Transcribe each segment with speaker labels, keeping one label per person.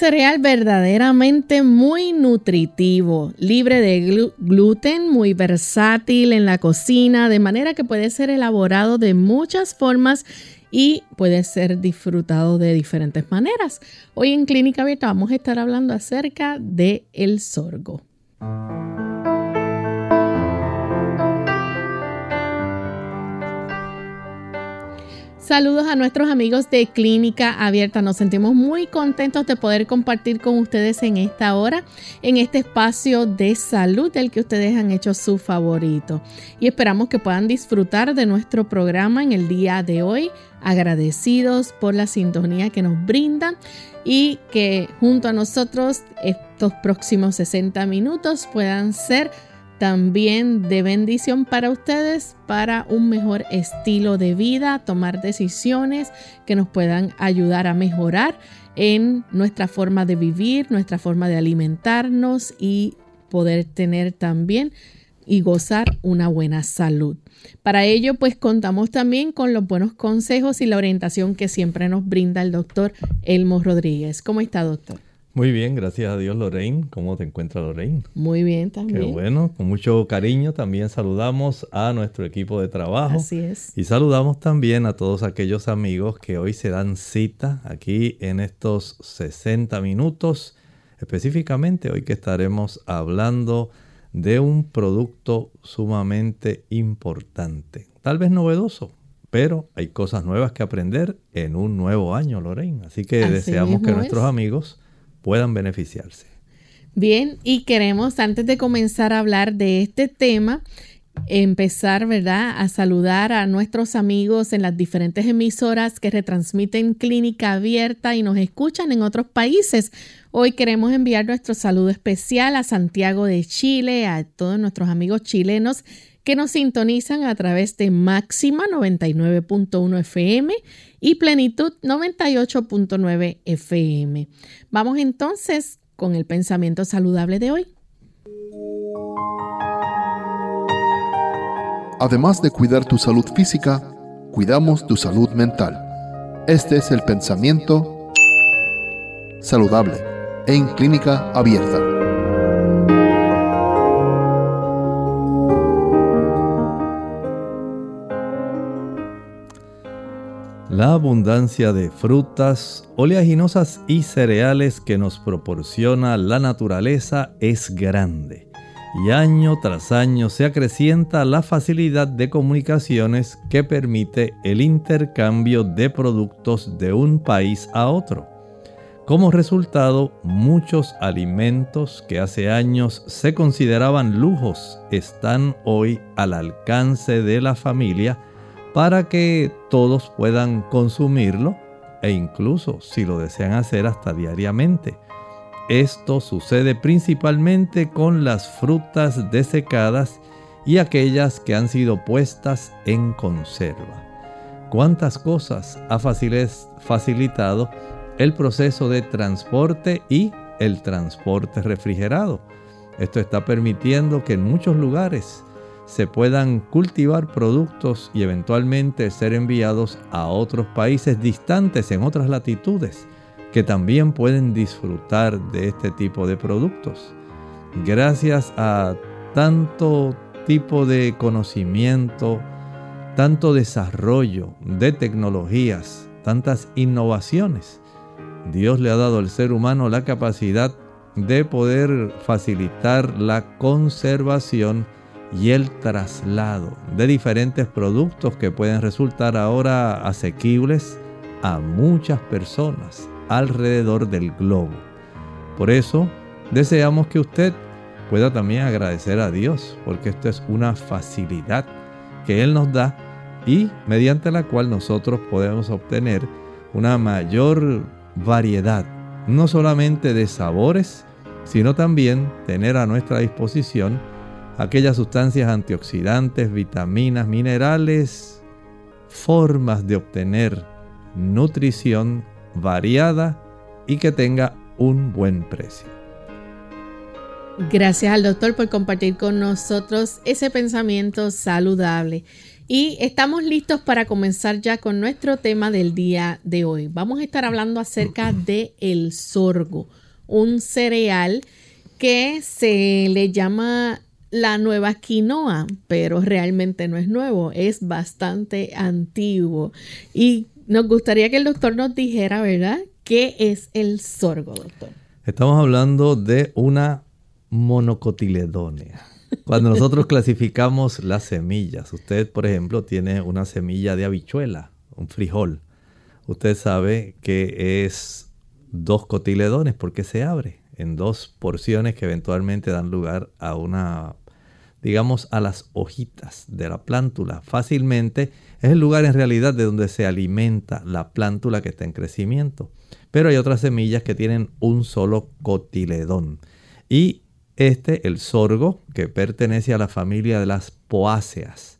Speaker 1: Cereal verdaderamente muy nutritivo, libre de gluten, muy versátil en la cocina, de manera que puede ser elaborado de muchas formas y puede ser disfrutado de diferentes maneras. Hoy en Clínica Abierta vamos a estar hablando acerca de el sorgo. Saludos a nuestros amigos de Clínica Abierta. Nos sentimos muy contentos de poder compartir con ustedes en esta hora, en este espacio de salud del que ustedes han hecho su favorito. Y esperamos que puedan disfrutar de nuestro programa en el día de hoy, agradecidos por la sintonía que nos brindan y que junto a nosotros estos próximos 60 minutos puedan ser también de bendición para ustedes para un mejor estilo de vida, tomar decisiones que nos puedan ayudar a mejorar en nuestra forma de vivir, nuestra forma de alimentarnos y poder tener también y gozar una buena salud. Para ello, pues contamos también con los buenos consejos y la orientación que siempre nos brinda el doctor Elmo Rodríguez. ¿Cómo está, doctor?
Speaker 2: Muy bien, gracias a Dios, Lorraine. ¿Cómo te encuentras, Lorraine?
Speaker 1: Muy bien también.
Speaker 2: Qué bueno, con mucho cariño también saludamos a nuestro equipo de trabajo.
Speaker 1: Así es.
Speaker 2: Y saludamos también a todos aquellos amigos que hoy se dan cita aquí en estos 60 minutos, específicamente hoy que estaremos hablando de un producto sumamente importante, tal vez novedoso, pero hay cosas nuevas que aprender en un nuevo año, Lorraine. Así que deseamos que nuestros amigos puedan beneficiarse.
Speaker 1: Bien, y queremos antes de comenzar a hablar de este tema, empezar, ¿verdad?, a saludar a nuestros amigos en las diferentes emisoras que retransmiten Clínica Abierta y nos escuchan en otros países. Hoy queremos enviar nuestro saludo especial a Santiago de Chile, a todos nuestros amigos chilenos que nos sintonizan a través de Máxima 99.1 FM y Plenitud 98.9 FM. Vamos entonces con el pensamiento saludable de hoy.
Speaker 3: Además de cuidar tu salud física, cuidamos tu salud mental. Este es el pensamiento saludable en clínica abierta.
Speaker 2: La abundancia de frutas, oleaginosas y cereales que nos proporciona la naturaleza es grande y año tras año se acrecienta la facilidad de comunicaciones que permite el intercambio de productos de un país a otro. Como resultado, muchos alimentos que hace años se consideraban lujos están hoy al alcance de la familia para que todos puedan consumirlo e incluso si lo desean hacer hasta diariamente. Esto sucede principalmente con las frutas desecadas y aquellas que han sido puestas en conserva. ¿Cuántas cosas ha facilitado el proceso de transporte y el transporte refrigerado? Esto está permitiendo que en muchos lugares se puedan cultivar productos y eventualmente ser enviados a otros países distantes en otras latitudes que también pueden disfrutar de este tipo de productos. Gracias a tanto tipo de conocimiento, tanto desarrollo de tecnologías, tantas innovaciones, Dios le ha dado al ser humano la capacidad de poder facilitar la conservación y el traslado de diferentes productos que pueden resultar ahora asequibles a muchas personas alrededor del globo. Por eso deseamos que usted pueda también agradecer a Dios, porque esto es una facilidad que Él nos da y mediante la cual nosotros podemos obtener una mayor variedad, no solamente de sabores, sino también tener a nuestra disposición aquellas sustancias antioxidantes, vitaminas, minerales, formas de obtener nutrición variada y que tenga un buen precio.
Speaker 1: Gracias al doctor por compartir con nosotros ese pensamiento saludable. Y estamos listos para comenzar ya con nuestro tema del día de hoy. Vamos a estar hablando acerca de el sorgo, un cereal que se le llama la nueva quinoa, pero realmente no es nuevo, es bastante antiguo. Y nos gustaría que el doctor nos dijera, ¿verdad? ¿Qué es el sorgo, doctor?
Speaker 2: Estamos hablando de una monocotiledónea. Cuando nosotros clasificamos las semillas, usted, por ejemplo, tiene una semilla de habichuela, un frijol. Usted sabe que es dos cotiledones porque se abre en dos porciones que eventualmente dan lugar a una, digamos, a las hojitas de la plántula. Fácilmente es el lugar en realidad de donde se alimenta la plántula que está en crecimiento. Pero hay otras semillas que tienen un solo cotiledón. Y este, el sorgo, que pertenece a la familia de las poáceas,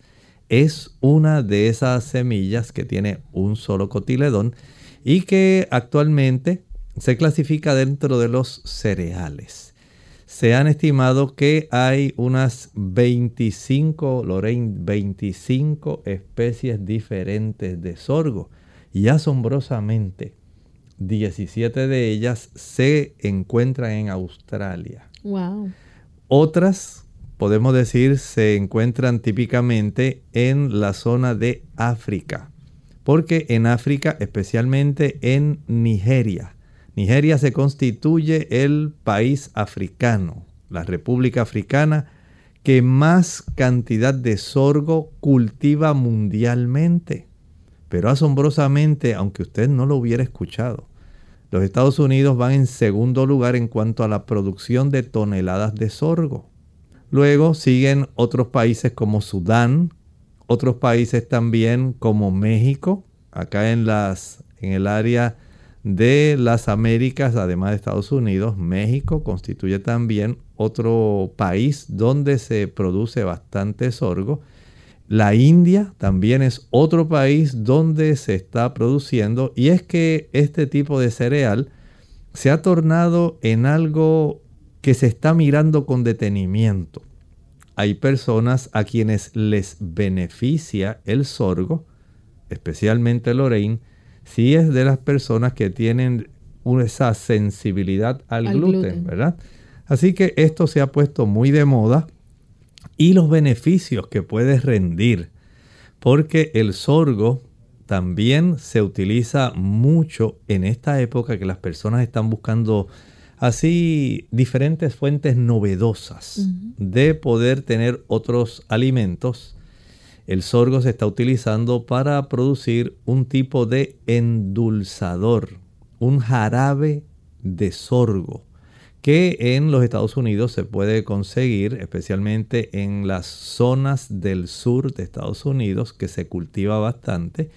Speaker 2: es una de esas semillas que tiene un solo cotiledón y que actualmente se clasifica dentro de los cereales. Se han estimado que hay unas 25, Lorraine, 25 especies diferentes de sorgo y asombrosamente 17 de ellas se encuentran en Australia.
Speaker 1: Wow.
Speaker 2: Otras, podemos decir, se encuentran típicamente en la zona de África, porque en África, especialmente en Nigeria, Nigeria se constituye el país africano, la República Africana, que más cantidad de sorgo cultiva mundialmente. Pero asombrosamente, aunque usted no lo hubiera escuchado, los Estados Unidos van en segundo lugar en cuanto a la producción de toneladas de sorgo. Luego siguen otros países como Sudán, otros países también como México, acá en, las, en el área de las Américas, además de Estados Unidos, México constituye también otro país donde se produce bastante sorgo. La India también es otro país donde se está produciendo y es que este tipo de cereal se ha tornado en algo que se está mirando con detenimiento. Hay personas a quienes les beneficia el sorgo, especialmente Lorraine, si es de las personas que tienen esa sensibilidad al, gluten, ¿verdad? Así que esto se ha puesto muy de moda y los beneficios que puede rendir, porque el sorgo también se utiliza mucho en esta época que las personas están buscando así diferentes fuentes novedosas de poder tener otros alimentos. El sorgo se está utilizando para producir un tipo de endulzador, un jarabe de sorgo que en los Estados Unidos se puede conseguir, especialmente en las zonas del sur de Estados Unidos, que se cultiva bastante.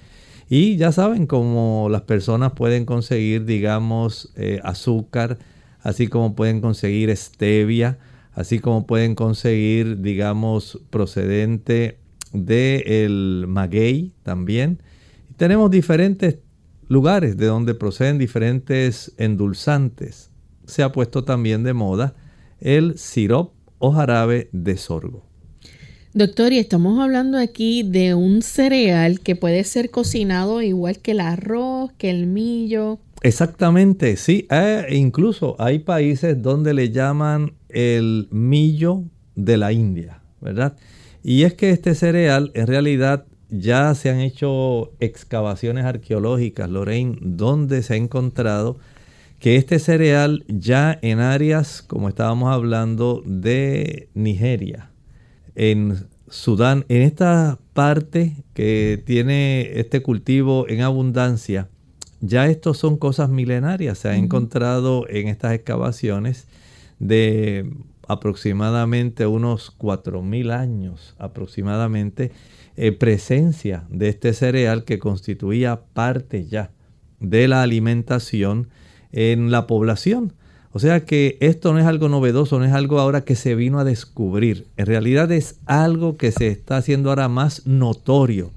Speaker 2: Y ya saben cómo las personas pueden conseguir, digamos, eh, azúcar, así como pueden conseguir stevia, así como pueden conseguir, digamos, procedente del maguey también. tenemos diferentes lugares de donde proceden diferentes endulzantes se ha puesto también de moda el sirop o jarabe de sorgo.
Speaker 1: Doctor, y estamos hablando aquí de un cereal que puede ser cocinado igual que el arroz, que el millo.
Speaker 2: Exactamente, sí. Eh, incluso hay países donde le llaman el millo de la India, ¿verdad? Y es que este cereal en realidad ya se han hecho excavaciones arqueológicas, Lorraine, donde se ha encontrado que este cereal ya en áreas, como estábamos hablando, de Nigeria, en Sudán, en esta parte que tiene este cultivo en abundancia, ya estos son cosas milenarias. Se ha encontrado en estas excavaciones de aproximadamente unos 4.000 años aproximadamente eh, presencia de este cereal que constituía parte ya de la alimentación en la población. O sea que esto no es algo novedoso, no es algo ahora que se vino a descubrir. En realidad es algo que se está haciendo ahora más notorio,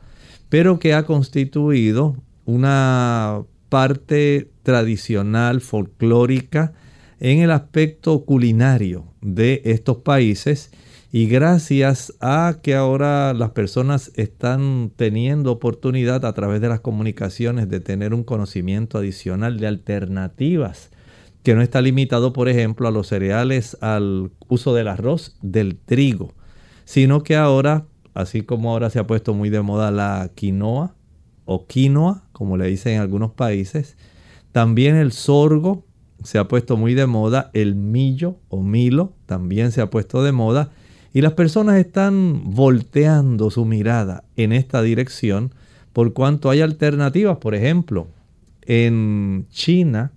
Speaker 2: pero que ha constituido una parte tradicional, folclórica, en el aspecto culinario de estos países y gracias a que ahora las personas están teniendo oportunidad a través de las comunicaciones de tener un conocimiento adicional de alternativas que no está limitado, por ejemplo, a los cereales, al uso del arroz, del trigo, sino que ahora, así como ahora se ha puesto muy de moda la quinoa o quinoa, como le dicen en algunos países, también el sorgo se ha puesto muy de moda, el millo o milo también se ha puesto de moda, y las personas están volteando su mirada en esta dirección por cuanto hay alternativas. Por ejemplo, en China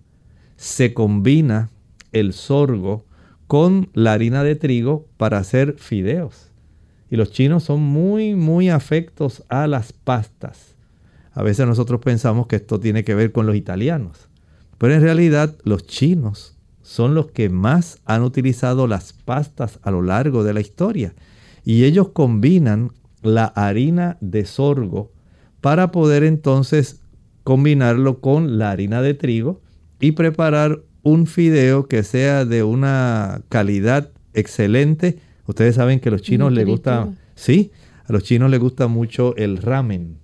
Speaker 2: se combina el sorgo con la harina de trigo para hacer fideos. Y los chinos son muy, muy afectos a las pastas. A veces nosotros pensamos que esto tiene que ver con los italianos. Pero en realidad los chinos son los que más han utilizado las pastas a lo largo de la historia. Y ellos combinan la harina de sorgo para poder entonces combinarlo con la harina de trigo y preparar un fideo que sea de una calidad excelente. Ustedes saben que a los chinos les gusta, sí, a los chinos les gusta mucho el ramen.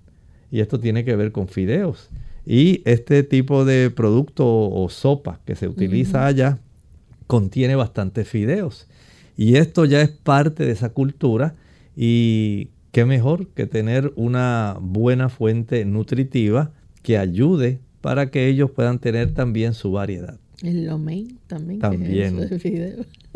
Speaker 2: Y esto tiene que ver con fideos. Y este tipo de producto o sopa que se utiliza allá contiene bastantes fideos. Y esto ya es parte de esa cultura y qué mejor que tener una buena fuente nutritiva que ayude para que ellos puedan tener también su variedad.
Speaker 1: El lomein también.
Speaker 2: También.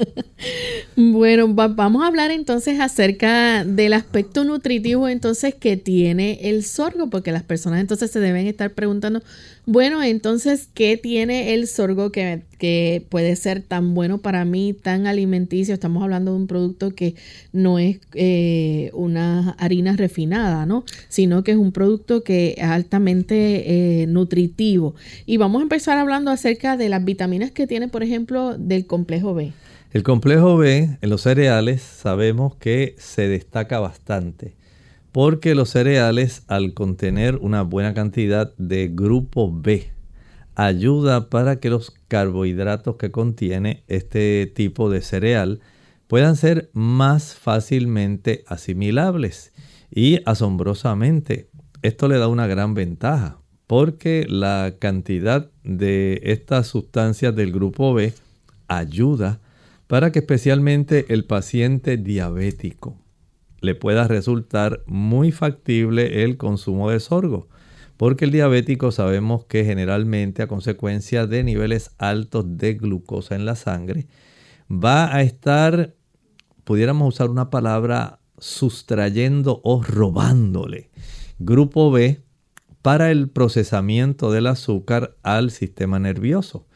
Speaker 1: bueno, vamos a hablar entonces acerca del aspecto nutritivo entonces que tiene el sorgo, porque las personas entonces se deben estar preguntando, bueno, entonces, ¿qué tiene el sorgo que, que puede ser tan bueno para mí, tan alimenticio? Estamos hablando de un producto que no es eh, una harina refinada, ¿no? Sino que es un producto que es altamente eh, nutritivo. Y vamos a empezar hablando acerca de las vitaminas que tiene, por ejemplo, del complejo B.
Speaker 2: El complejo B en los cereales sabemos que se destaca bastante porque los cereales al contener una buena cantidad de grupo B ayuda para que los carbohidratos que contiene este tipo de cereal puedan ser más fácilmente asimilables y asombrosamente. Esto le da una gran ventaja porque la cantidad de estas sustancias del grupo B ayuda para que especialmente el paciente diabético le pueda resultar muy factible el consumo de sorgo. Porque el diabético sabemos que generalmente a consecuencia de niveles altos de glucosa en la sangre va a estar, pudiéramos usar una palabra, sustrayendo o robándole grupo B para el procesamiento del azúcar al sistema nervioso.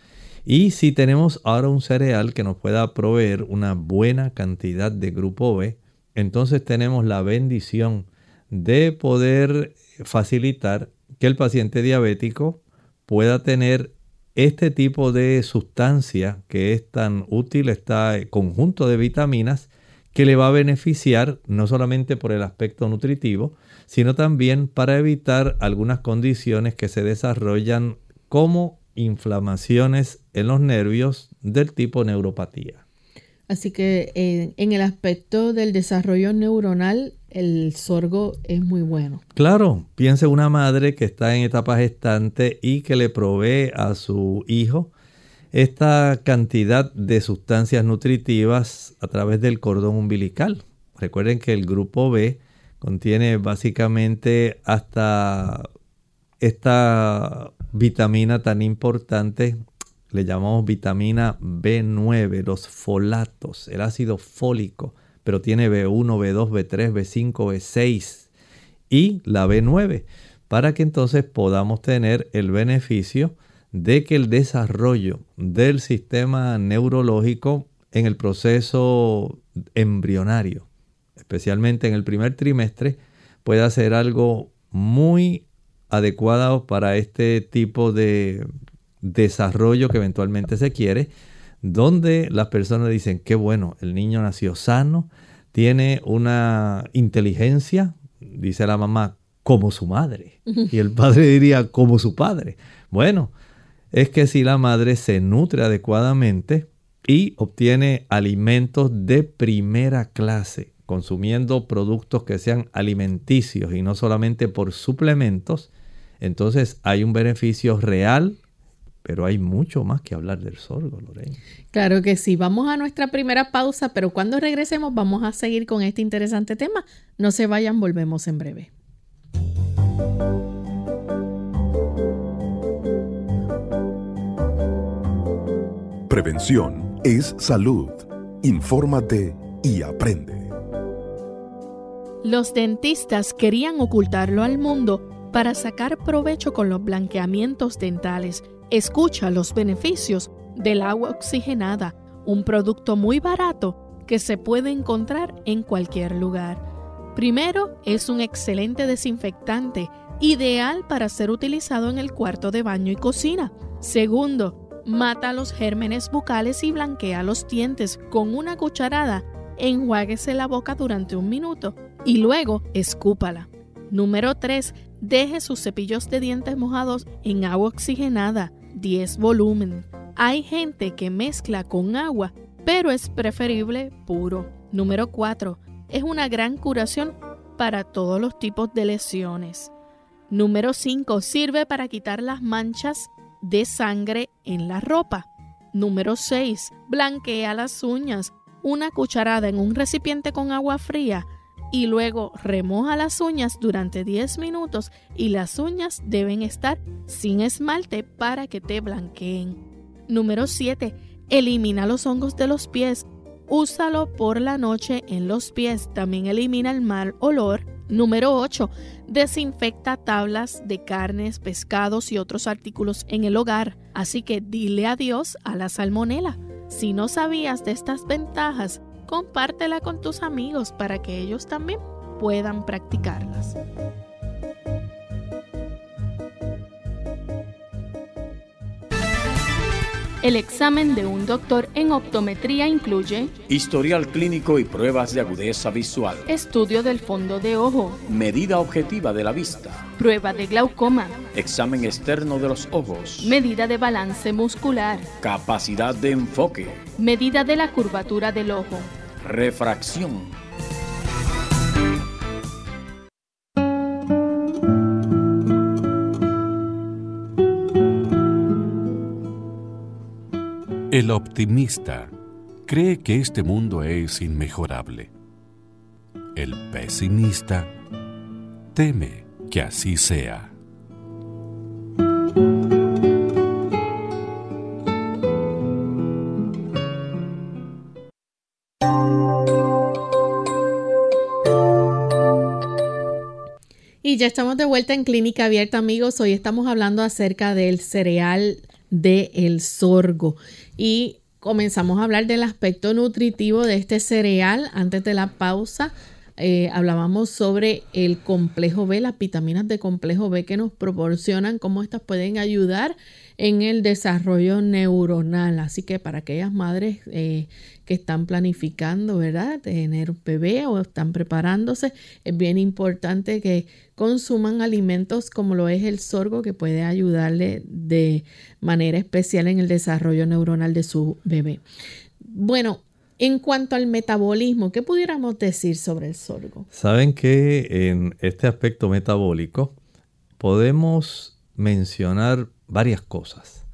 Speaker 2: Y si tenemos ahora un cereal que nos pueda proveer una buena cantidad de grupo B, entonces tenemos la bendición de poder facilitar que el paciente diabético pueda tener este tipo de sustancia que es tan útil, este conjunto de vitaminas, que le va a beneficiar no solamente por el aspecto nutritivo, sino también para evitar algunas condiciones que se desarrollan como inflamaciones en los nervios del tipo neuropatía.
Speaker 1: Así que eh, en el aspecto del desarrollo neuronal, el sorgo es muy bueno.
Speaker 2: Claro, piense una madre que está en etapa gestante y que le provee a su hijo esta cantidad de sustancias nutritivas a través del cordón umbilical. Recuerden que el grupo B contiene básicamente hasta esta vitamina tan importante le llamamos vitamina B9, los folatos, el ácido fólico, pero tiene B1, B2, B3, B5, B6 y la B9, para que entonces podamos tener el beneficio de que el desarrollo del sistema neurológico en el proceso embrionario, especialmente en el primer trimestre, puede ser algo muy adecuado para este tipo de desarrollo que eventualmente se quiere, donde las personas dicen, qué bueno, el niño nació sano, tiene una inteligencia, dice la mamá, como su madre. Y el padre diría, como su padre. Bueno, es que si la madre se nutre adecuadamente y obtiene alimentos de primera clase, consumiendo productos que sean alimenticios y no solamente por suplementos, entonces hay un beneficio real, pero hay mucho más que hablar del sorgo, Lorena.
Speaker 4: Claro que sí. Vamos a nuestra primera pausa, pero cuando regresemos vamos a seguir con este interesante tema. No se vayan, volvemos en breve.
Speaker 5: Prevención es salud. Infórmate y aprende.
Speaker 4: Los dentistas querían ocultarlo al mundo para sacar provecho con los blanqueamientos dentales. Escucha los beneficios del agua oxigenada, un producto muy barato que se puede encontrar en cualquier lugar. Primero, es un excelente desinfectante, ideal para ser utilizado en el cuarto de baño y cocina. Segundo, mata los gérmenes bucales y blanquea los dientes con una cucharada. Enjuáguese la boca durante un minuto y luego escúpala. Número 3. Deje sus cepillos de dientes mojados en agua oxigenada, 10 volumen. Hay gente que mezcla con agua, pero es preferible puro. Número 4. Es una gran curación para todos los tipos de lesiones. Número 5. Sirve para quitar las manchas de sangre en la ropa. Número 6. Blanquea las uñas. Una cucharada en un recipiente con agua fría y luego remoja las uñas durante 10 minutos y las uñas deben estar sin esmalte para que te blanqueen. Número 7. Elimina los hongos de los pies. Úsalo por la noche en los pies. También elimina el mal olor. Número 8. Desinfecta tablas de carnes, pescados y otros artículos en el hogar. Así que dile adiós a la salmonela. Si no sabías de estas ventajas, compártela con tus amigos para que ellos también puedan practicarlas. El examen de un doctor en optometría incluye
Speaker 6: historial clínico y pruebas de agudeza visual,
Speaker 4: estudio del fondo de ojo,
Speaker 6: medida objetiva de la vista,
Speaker 4: prueba de glaucoma,
Speaker 6: examen externo de los ojos,
Speaker 4: medida de balance muscular,
Speaker 6: capacidad de enfoque,
Speaker 4: medida de la curvatura del ojo,
Speaker 6: refracción.
Speaker 5: El optimista cree que este mundo es inmejorable. El pesimista teme que así sea.
Speaker 4: Y ya estamos de vuelta en Clínica Abierta, amigos. Hoy estamos hablando acerca del cereal del el sorgo y comenzamos a hablar del aspecto nutritivo de este cereal antes de la pausa. Eh, hablábamos sobre el complejo B, las vitaminas de complejo B que nos proporcionan, cómo estas pueden ayudar en el desarrollo neuronal. Así que para aquellas madres eh, que están planificando, ¿verdad?, tener un bebé o están preparándose, es bien importante que consuman alimentos como lo es el sorgo, que puede ayudarle de manera especial en el desarrollo neuronal de su bebé. Bueno, en cuanto al metabolismo, ¿qué pudiéramos decir sobre el sorgo?
Speaker 2: Saben que en este aspecto metabólico podemos mencionar varias cosas.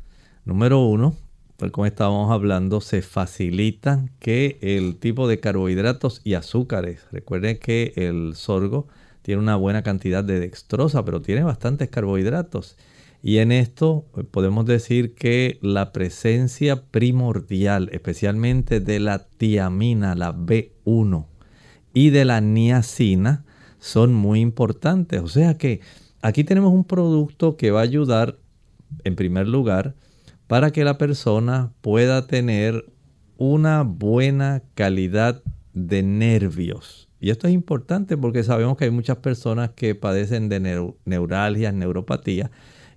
Speaker 2: Número uno, pues como estábamos hablando, se facilita que el tipo de carbohidratos y azúcares, recuerden que el sorgo tiene una buena cantidad de dextrosa, pero tiene bastantes carbohidratos. Y en esto eh, podemos decir que la presencia primordial, especialmente de la tiamina, la B1, y de la niacina, son muy importantes. O sea que aquí tenemos un producto que va a ayudar, en primer lugar, para que la persona pueda tener una buena calidad de nervios Y esto es importante porque sabemos que hay muchas personas que padecen de neuralgias, neuropatía.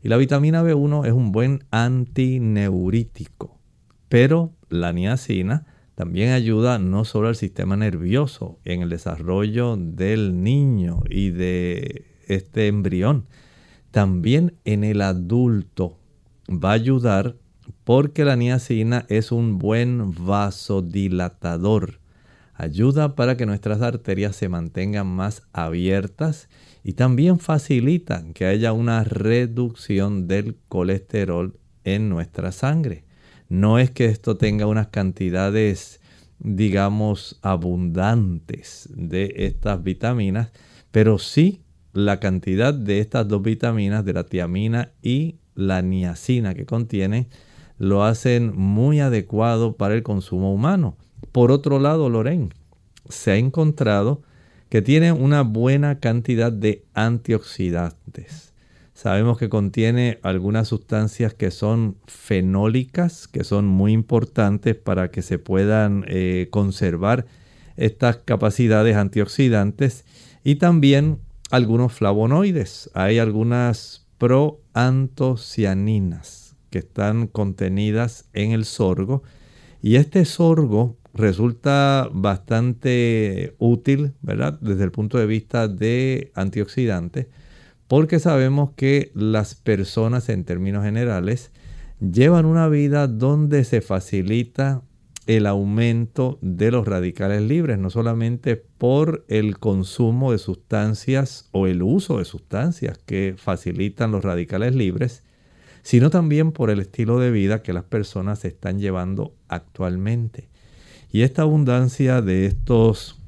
Speaker 2: Y la vitamina B1 es un buen antineurítico. Pero la niacina también ayuda no solo al sistema nervioso en el desarrollo del niño y de este embrión, también en el adulto va a ayudar porque la niacina es un buen vasodilatador. Ayuda para que nuestras arterias se mantengan más abiertas y también facilita que haya una reducción del colesterol en nuestra sangre. No es que esto tenga unas cantidades, digamos, abundantes de estas vitaminas, pero sí la cantidad de estas dos vitaminas, de la tiamina y la niacina que contiene, lo hacen muy adecuado para el consumo humano. Por otro lado, Loren, se ha encontrado que tiene una buena cantidad de antioxidantes. Sabemos que contiene algunas sustancias que son fenólicas, que son muy importantes para que se puedan eh, conservar estas capacidades antioxidantes y también algunos flavonoides. Hay algunas proantocianinas que están contenidas en el sorgo. Y este sorgo resulta bastante útil, ¿verdad? Desde el punto de vista de antioxidante, porque sabemos que las personas en términos generales llevan una vida donde se facilita el aumento de los radicales libres, no solamente por el consumo de sustancias o el uso de sustancias que facilitan los radicales libres, sino también por el estilo de vida que las personas están llevando actualmente. Y esta abundancia de estos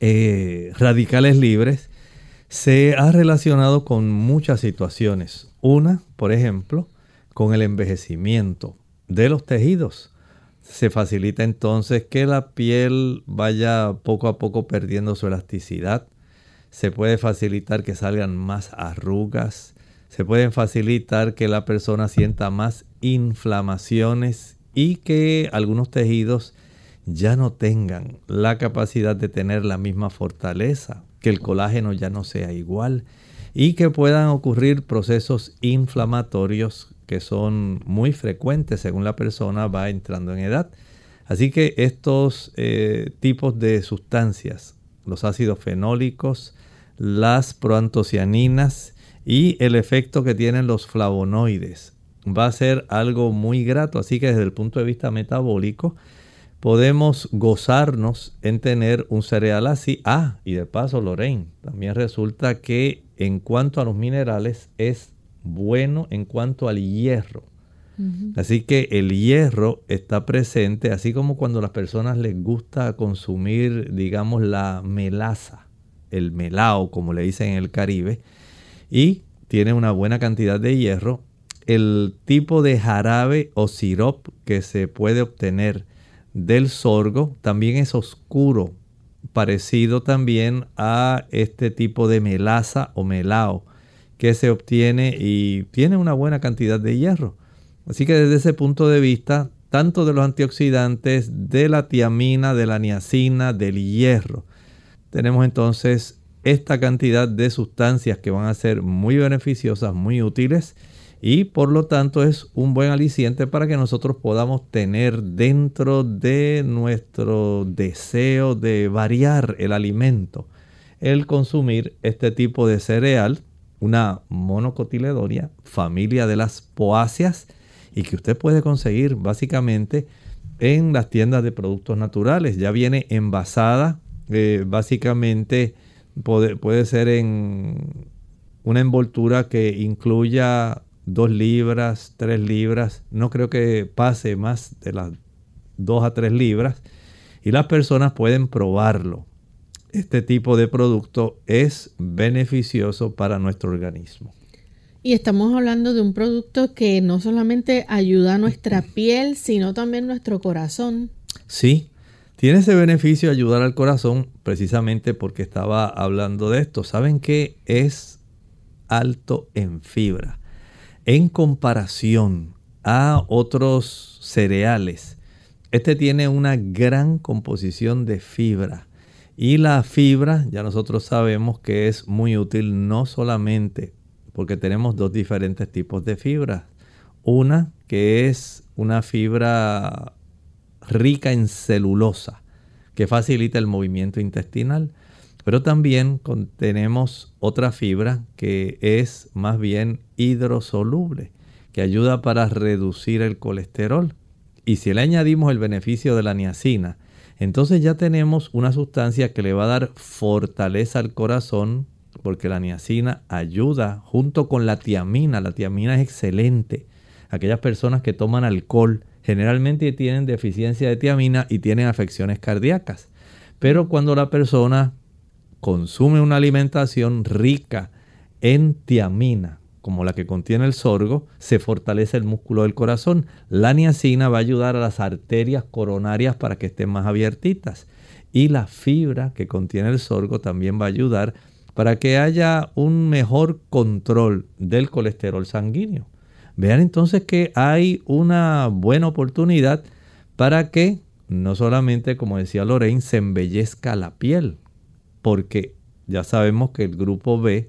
Speaker 2: eh, radicales libres se ha relacionado con muchas situaciones. Una, por ejemplo, con el envejecimiento de los tejidos. Se facilita entonces que la piel vaya poco a poco perdiendo su elasticidad. Se puede facilitar que salgan más arrugas, se pueden facilitar que la persona sienta más inflamaciones y que algunos tejidos ya no tengan la capacidad de tener la misma fortaleza, que el colágeno ya no sea igual y que puedan ocurrir procesos inflamatorios que son muy frecuentes según la persona va entrando en edad. Así que estos eh, tipos de sustancias, los ácidos fenólicos, las proantocianinas, y el efecto que tienen los flavonoides va a ser algo muy grato. Así que desde el punto de vista metabólico podemos gozarnos en tener un cereal así. Ah, y de paso, Lorraine, también resulta que en cuanto a los minerales es bueno en cuanto al hierro. Así que el hierro está presente, así como cuando a las personas les gusta consumir, digamos, la melaza, el melao, como le dicen en el Caribe, y tiene una buena cantidad de hierro. El tipo de jarabe o sirop que se puede obtener del sorgo también es oscuro, parecido también a este tipo de melaza o melao que se obtiene y tiene una buena cantidad de hierro. Así que desde ese punto de vista, tanto de los antioxidantes, de la tiamina, de la niacina, del hierro, tenemos entonces esta cantidad de sustancias que van a ser muy beneficiosas, muy útiles y por lo tanto es un buen aliciente para que nosotros podamos tener dentro de nuestro deseo de variar el alimento el consumir este tipo de cereal, una monocotiledonia, familia de las poáceas y que usted puede conseguir básicamente en las tiendas de productos naturales. Ya viene envasada eh, básicamente puede, ser en una envoltura que incluya dos libras, tres libras. No creo que pase más de las dos a tres libras. Y las personas pueden probarlo. Este tipo de producto es beneficioso para nuestro organismo.
Speaker 1: Y estamos hablando de un producto que no solamente ayuda a nuestra piel, sino también nuestro corazón.
Speaker 2: Sí, tiene ese beneficio de ayudar al corazón precisamente porque estaba hablando de esto. ¿Saben qué? Es alto en fibra. En comparación a otros cereales, este tiene una gran composición de fibra Y la fibra, ya nosotros sabemos que es muy útil no solamente porque tenemos dos diferentes tipos de fibras. Una que es una fibra rica en celulosa, que facilita el movimiento intestinal. Pero también tenemos otra fibra que es más bien hidrosoluble, que ayuda para reducir el colesterol. Y si le añadimos el beneficio de la niacina, entonces ya tenemos una sustancia que le va a dar fortaleza al corazón, porque la niacina ayuda junto con la tiamina. La tiamina es excelente. Aquellas personas que toman alcohol generalmente tienen deficiencia de tiamina y tienen afecciones cardíacas. Pero cuando la persona consume una alimentación rica en tiamina, como la que contiene el sorgo, se fortalece el músculo del corazón. La niacina va a ayudar a las arterias coronarias para que estén más abiertitas. Y la fibra que contiene el sorgo también va a ayudar para que haya un mejor control del colesterol sanguíneo. Vean entonces que hay una buena oportunidad para que no solamente, como decía Lorraine, se embellezca la piel, porque ya sabemos que el grupo B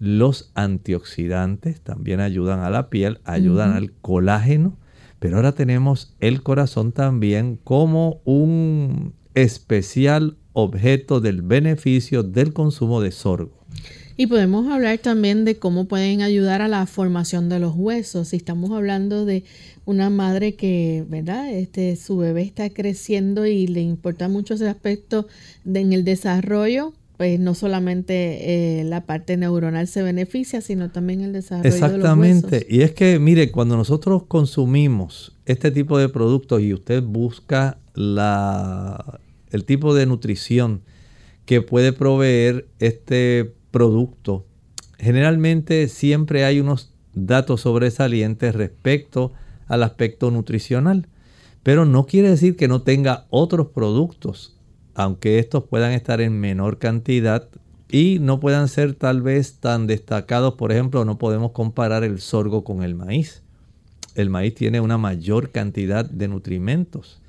Speaker 2: los antioxidantes también ayudan a la piel, ayudan al colágeno, pero ahora tenemos el corazón también como un especial objeto del beneficio del consumo de sorgo.
Speaker 1: Y podemos hablar también de cómo pueden ayudar a la formación de los huesos. Si estamos hablando de una madre que, ¿verdad? Este, su bebé está creciendo y le importa mucho ese aspecto en el desarrollo, pues no solamente eh, la parte neuronal se beneficia, sino también el desarrollo
Speaker 2: Exactamente.
Speaker 1: de los huesos.
Speaker 2: Y es que, mire, cuando nosotros consumimos este tipo de productos y usted busca la, el tipo de nutrición que puede proveer este producto, generalmente siempre hay unos datos sobresalientes respecto al aspecto nutricional. Pero no quiere decir que no tenga otros productos aunque estos puedan estar en menor cantidad y no puedan ser tal vez tan destacados, por ejemplo, no podemos comparar el sorgo con el maíz. El maíz tiene una mayor cantidad de nutrimentos.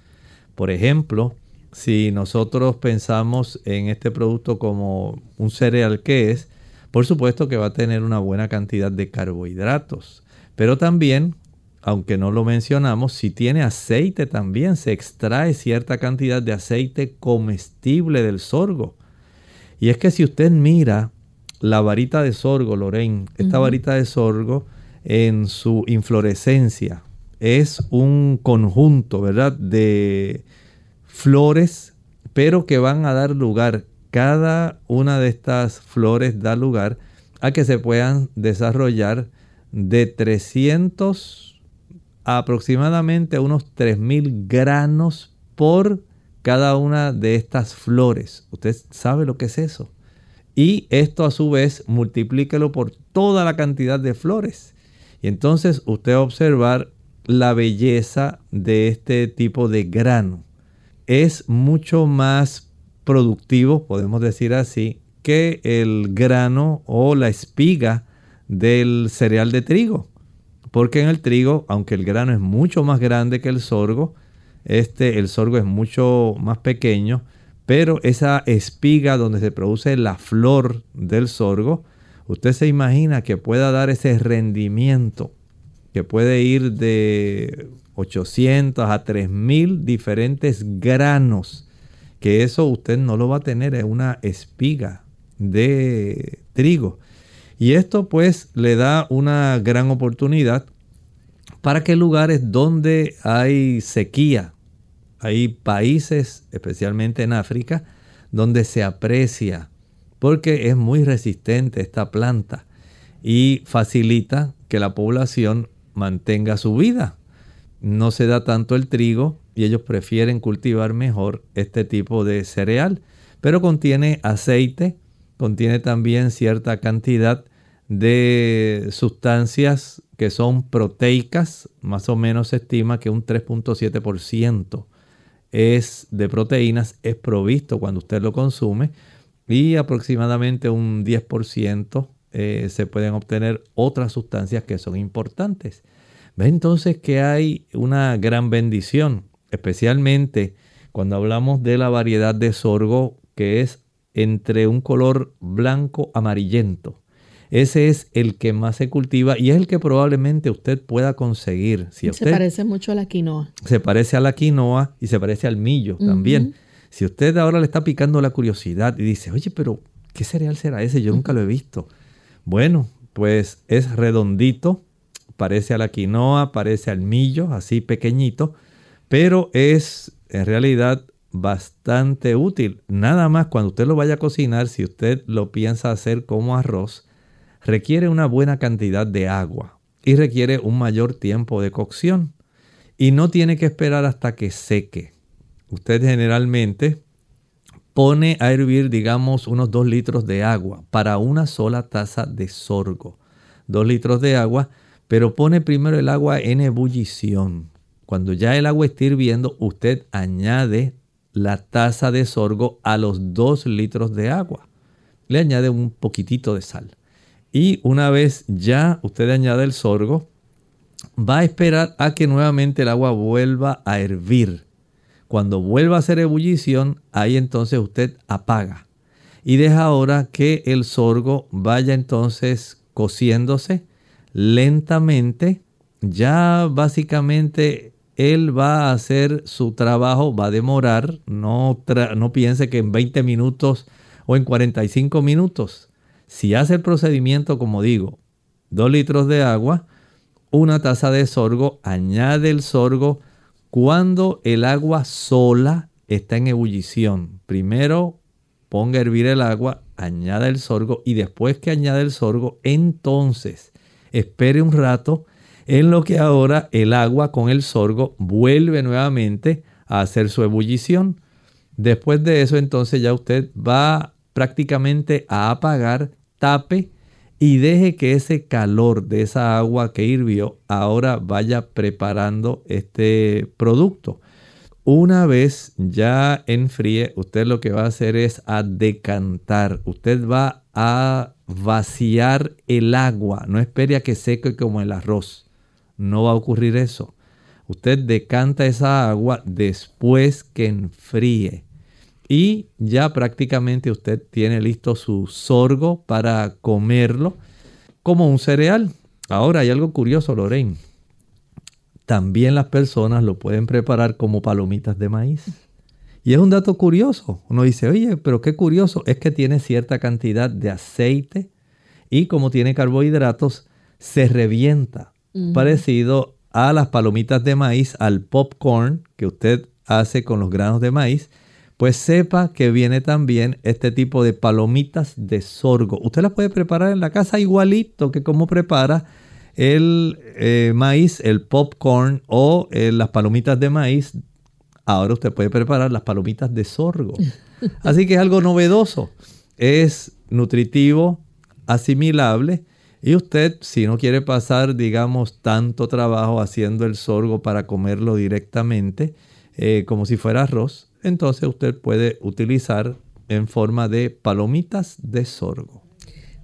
Speaker 2: Por ejemplo, si nosotros pensamos en este producto como un cereal que es, por supuesto que va a tener una buena cantidad de carbohidratos, pero también aunque no lo mencionamos, si tiene aceite también, se extrae cierta cantidad de aceite comestible del sorgo. Y es que si usted mira la varita de sorgo, Lorraine, esta varita de sorgo en su inflorescencia es un conjunto, ¿verdad?, de flores, pero que van a dar lugar, cada una de estas flores da lugar a que se puedan desarrollar de 300 aproximadamente unos 3.000 granos por cada una de estas flores. Usted sabe lo que es eso. Y esto a su vez multiplíquelo por toda la cantidad de flores. Y entonces usted va a observar la belleza de este tipo de grano. Es mucho más productivo, podemos decir así, que el grano o la espiga del cereal de trigo. Porque en el trigo, aunque el grano es mucho más grande que el sorgo, este, el sorgo es mucho más pequeño, pero esa espiga donde se produce la flor del sorgo, usted se imagina que pueda dar ese rendimiento, que puede ir de 800 a 3000 diferentes granos, que eso usted no lo va a tener en una espiga de trigo. Y esto pues le da una gran oportunidad para que lugares donde hay sequía, hay países, especialmente en África, donde se aprecia, porque es muy resistente esta planta y facilita que la población mantenga su vida. No se da tanto el trigo y ellos prefieren cultivar mejor este tipo de cereal, pero contiene aceite, contiene también cierta cantidad de sustancias que son proteicas, más o menos se estima que un 3.7% es de proteínas, es provisto cuando usted lo consume y aproximadamente un 10% eh, se pueden obtener otras sustancias que son importantes. Ve entonces que hay una gran bendición, especialmente cuando hablamos de la variedad de sorgo que es entre un color blanco amarillento. Ese es el que más se cultiva y es el que probablemente usted pueda conseguir.
Speaker 1: Si se parece mucho a la quinoa.
Speaker 2: Se parece a la quinoa y se parece al millo también. Si usted ahora le está picando la curiosidad y dice, oye, pero ¿qué cereal será ese? Yo nunca lo he visto. Bueno, pues es redondito, parece a la quinoa, parece al millo, así pequeñito, pero es en realidad bastante útil. Nada más cuando usted lo vaya a cocinar, si usted lo piensa hacer como arroz, requiere una buena cantidad de agua y requiere un mayor tiempo de cocción. Y no tiene que esperar hasta que seque. Usted generalmente pone a hervir, digamos, unos 2 litros de agua para una sola taza de sorgo. 2 litros de agua, pero pone primero el agua en ebullición. Cuando ya el agua esté hirviendo, usted añade la taza de sorgo a los 2 litros de agua. Le añade un poquitito de sal. Y una vez ya usted añade el sorgo, va a esperar a que nuevamente el agua vuelva a hervir. Cuando vuelva a hacer ebullición, ahí entonces usted apaga. Y deja ahora que el sorgo vaya entonces cociéndose lentamente. Ya básicamente él va a hacer su trabajo, va a demorar. No, piense que en 20 minutos o en 45 minutos si hace el procedimiento, como digo, 2 litros de agua, una taza de sorgo, añade el sorgo cuando el agua sola está en ebullición. Primero ponga a hervir el agua, añada el sorgo y después que añade el sorgo, entonces espere un rato en lo que ahora el agua con el sorgo vuelve nuevamente a hacer su ebullición. Después de eso, entonces ya usted va prácticamente a apagar tape y deje que ese calor de esa agua que hirvió ahora vaya preparando este producto. Una vez ya enfríe, usted lo que va a hacer es a decantar. Usted va a vaciar el agua. No espere a que seque como el arroz. No va a ocurrir eso. Usted decanta esa agua después que enfríe y ya prácticamente usted tiene listo su sorgo para comerlo como un cereal. Ahora hay algo curioso, Lorraine. También las personas lo pueden preparar como palomitas de maíz. Y es un dato curioso. Uno dice, oye, pero qué curioso, es que tiene cierta cantidad de aceite y como tiene carbohidratos, se revienta. Parecido a las palomitas de maíz, al popcorn que usted hace con los granos de maíz pues sepa que viene también este tipo de palomitas de sorgo. Usted las puede preparar en la casa igualito que como prepara el eh, maíz, el popcorn o eh, las palomitas de maíz. Ahora usted puede preparar las palomitas de sorgo. Así que es algo novedoso. Es nutritivo, asimilable. Y usted, si no quiere pasar, digamos, tanto trabajo haciendo el sorgo para comerlo directamente, eh, como si fuera arroz, entonces usted puede utilizar en forma de palomitas de sorgo.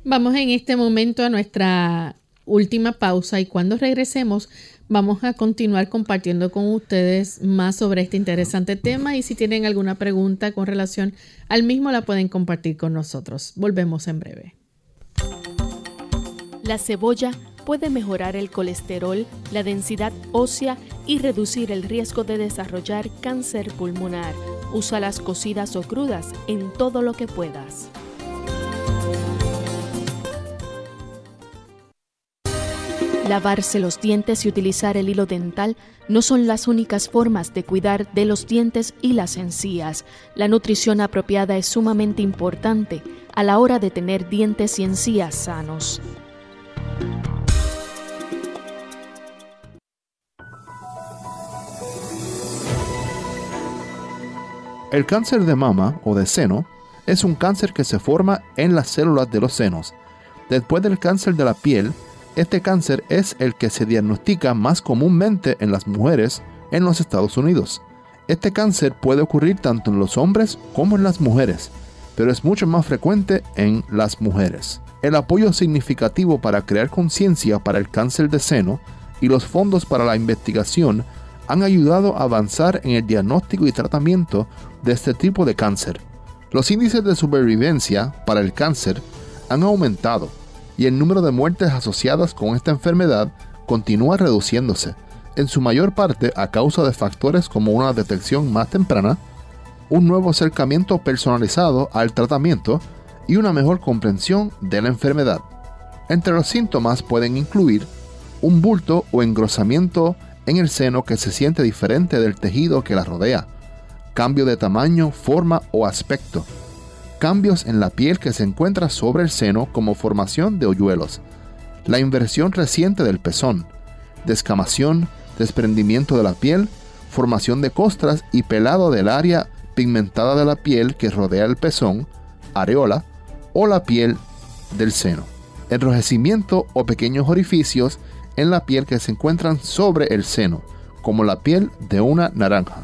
Speaker 1: Vamos en este momento a nuestra última pausa y cuando regresemos vamos a continuar compartiendo con ustedes más sobre este interesante tema y si tienen alguna pregunta con relación al mismo la pueden compartir con nosotros. Volvemos en breve.
Speaker 4: La cebolla puede mejorar el colesterol, la densidad ósea y reducir el riesgo de desarrollar cáncer pulmonar. Úsalas cocidas o crudas en todo lo que puedas. Lavarse los dientes y utilizar el hilo dental no son las únicas formas de cuidar de los dientes y las encías. La nutrición apropiada es sumamente importante a la hora de tener dientes y encías sanos.
Speaker 3: El cáncer de mama o de seno es un cáncer que se forma en las células de los senos. Después del cáncer de la piel, este cáncer es el que se diagnostica más comúnmente en las mujeres en los Estados Unidos. Este cáncer puede ocurrir tanto en los hombres como en las mujeres, pero es mucho más frecuente en las mujeres. El apoyo significativo para crear conciencia para el cáncer de seno y los fondos para la investigación han ayudado a avanzar en el diagnóstico y tratamiento de este tipo de cáncer. Los índices de supervivencia para el cáncer han aumentado y el número de muertes asociadas con esta enfermedad continúa reduciéndose, en su mayor parte a causa de factores como una detección más temprana, un nuevo acercamiento personalizado al tratamiento y una mejor comprensión de la enfermedad. Entre los síntomas pueden incluir un bulto o engrosamiento en el seno que se siente diferente del tejido que la rodea, cambio de tamaño, forma o aspecto, cambios en la piel que se encuentra sobre el seno como formación de hoyuelos, la inversión reciente del pezón, descamación, desprendimiento de la piel, formación de costras y pelado del área pigmentada de la piel que rodea el pezón, areola o la piel del seno, enrojecimiento o pequeños orificios en la piel que se encuentran sobre el seno, como la piel de una naranja.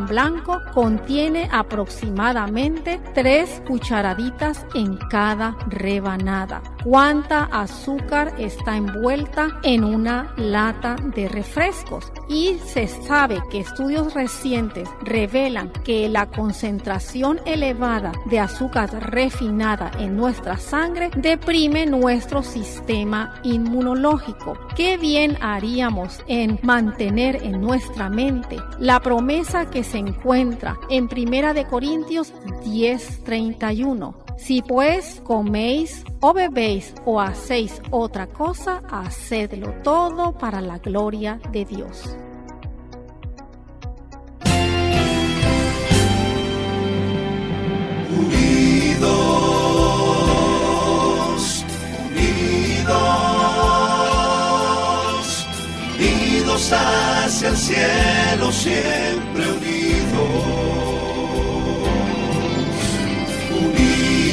Speaker 7: blanco contiene aproximadamente 3 cucharaditas en cada rebanada. ¿Cuánta azúcar está envuelta en una lata de refrescos? Y se sabe que estudios recientes revelan que la concentración elevada de azúcar refinada en nuestra sangre deprime nuestro sistema inmunológico. ¿Qué bien haríamos en mantener en nuestra mente la promesa que se encuentra en Primera de Corintios 10:31. Si pues coméis o bebéis o hacéis otra cosa, hacedlo todo para la gloria de Dios.
Speaker 8: Unidos, unidos, unidos hacia el cielo siempre unidos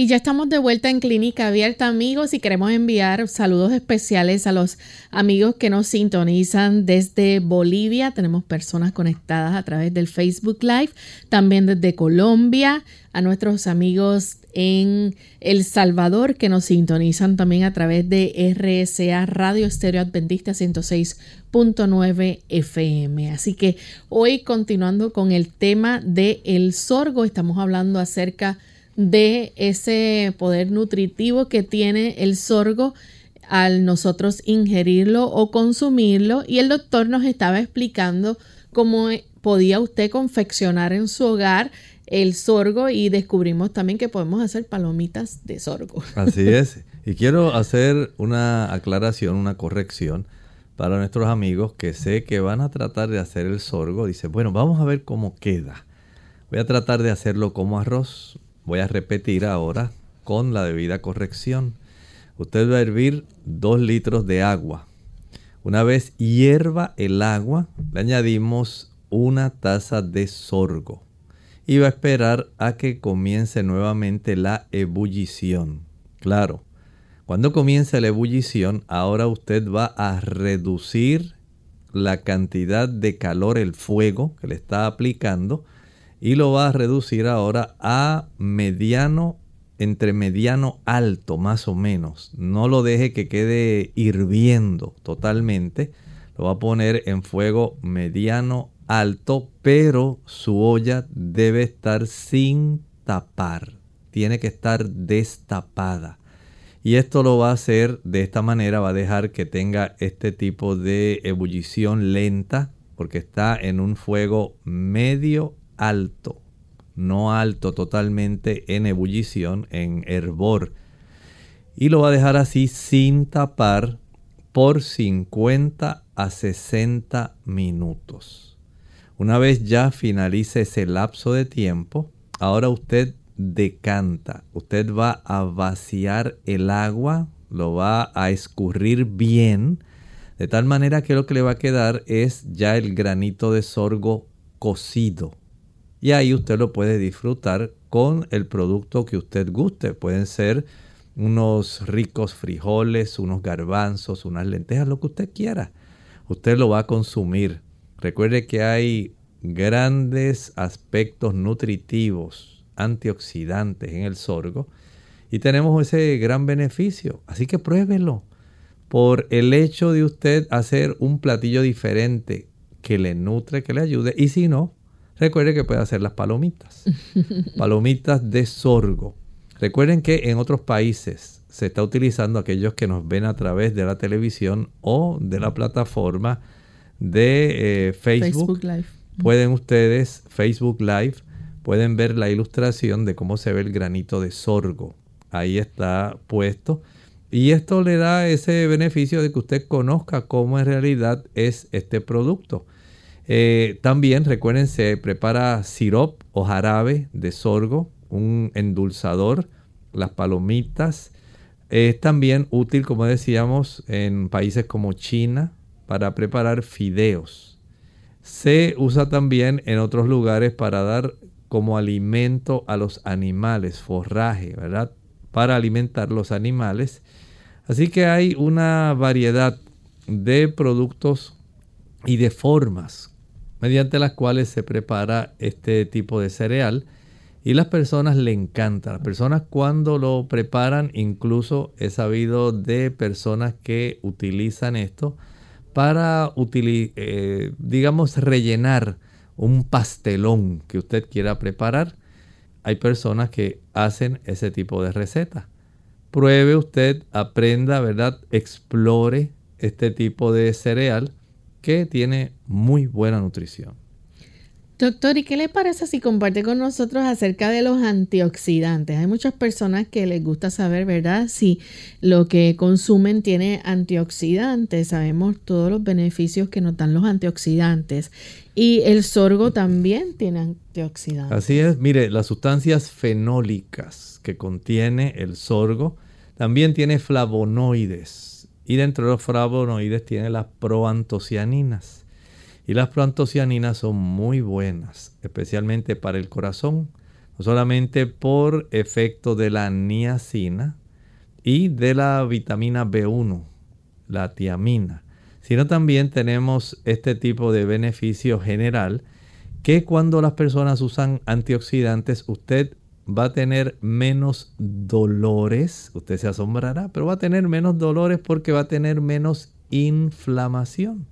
Speaker 1: Y ya estamos de vuelta en Clínica Abierta, amigos, y queremos enviar saludos especiales a los amigos que nos sintonizan desde Bolivia. Tenemos personas conectadas a través del Facebook Live, también desde Colombia, a nuestros amigos en El Salvador que nos sintonizan también a través de RSA Radio Estéreo Adventista 106.9 FM. Así que hoy continuando con el tema del el sorgo, estamos hablando acerca de de ese poder nutritivo que tiene el sorgo al nosotros ingerirlo o consumirlo y el doctor nos estaba explicando cómo podía usted confeccionar en su hogar el sorgo y descubrimos también que podemos hacer palomitas de sorgo.
Speaker 2: Así es. Y quiero hacer una aclaración, una corrección para nuestros amigos que sé que van a tratar de hacer el sorgo. Dice, bueno, vamos a ver cómo queda. Voy a tratar de hacerlo como arroz. Voy a repetir ahora con la debida corrección. Usted va a hervir 2 litros de agua. Una vez hierva el agua, le añadimos una taza de sorgo. Va a esperar a que comience nuevamente la ebullición. Claro, cuando comience la ebullición, ahora usted va a reducir la cantidad de calor, el fuego que le está aplicando, y lo va a reducir ahora a mediano, entre mediano alto más o menos. No lo deje que quede hirviendo totalmente. Lo va a poner en fuego mediano alto, pero su olla debe estar sin tapar. Tiene que estar destapada. Y esto lo va a hacer de esta manera, va a dejar que tenga este tipo de ebullición lenta, porque está en un fuego medio alto, no alto totalmente en ebullición, en hervor. Y lo va a dejar así sin tapar por 50 a 60 minutos. Una vez ya finalice ese lapso de tiempo, ahora usted decanta. Usted va a vaciar el agua, lo va a escurrir bien, de tal manera que lo que le va a quedar es ya el granito de sorgo cocido. Y ahí usted lo puede disfrutar con el producto que usted guste. Pueden ser unos ricos frijoles, unos garbanzos, unas lentejas, lo que usted quiera. Usted lo va a consumir. Recuerde que hay grandes aspectos nutritivos antioxidantes en el sorgo y tenemos ese gran beneficio. Así que pruébelo. Por el hecho de usted hacer un platillo diferente que le nutre, que le ayude. Y si no, recuerde que puede hacer las palomitas. palomitas de sorgo. Recuerden que en otros países se está utilizando aquellos que nos ven a través de la televisión o de la plataforma de eh, Facebook. Facebook Live. Pueden ustedes, Facebook Live, pueden ver la ilustración de cómo se ve el granito de sorgo. Ahí está puesto. Y esto le da ese beneficio de que usted conozca cómo en realidad es este producto. Eh, también recuerden, se prepara sirop o jarabe de sorgo, un endulzador, las palomitas. Es también útil, como decíamos, en países como China para preparar fideos. Se usa también en otros lugares para dar como alimento a los animales, forraje, ¿verdad? Para alimentar los animales. Así que hay una variedad de productos y de formas mediante las cuales se prepara este tipo de cereal y las personas le encanta. Las personas cuando lo preparan, incluso he sabido de personas que utilizan esto para, eh, digamos, rellenar un pastelón que usted quiera preparar, hay personas que hacen ese tipo de receta. Pruebe usted, aprenda, ¿verdad? Explore este tipo de cereal que tiene muy buena nutrición.
Speaker 1: Doctor, ¿y qué le parece si comparte con nosotros acerca de los antioxidantes? Hay muchas personas que les gusta saber, ¿verdad? Si lo que consumen tiene antioxidantes. Sabemos todos los beneficios que nos dan los antioxidantes. Y el sorgo también tiene antioxidantes.
Speaker 2: Así es. Mire, las sustancias fenólicas que contiene el sorgo también tiene flavonoides. Y dentro de los flavonoides tiene las proantocianinas. Y las proantocianinas son muy buenas, especialmente para el corazón, no solamente por efecto de la niacina y de la vitamina B1, la tiamina, sino también tenemos este tipo de beneficio general que cuando las personas usan antioxidantes, usted va a tener menos dolores, usted se asombrará, pero va a tener menos dolores porque va a tener menos inflamación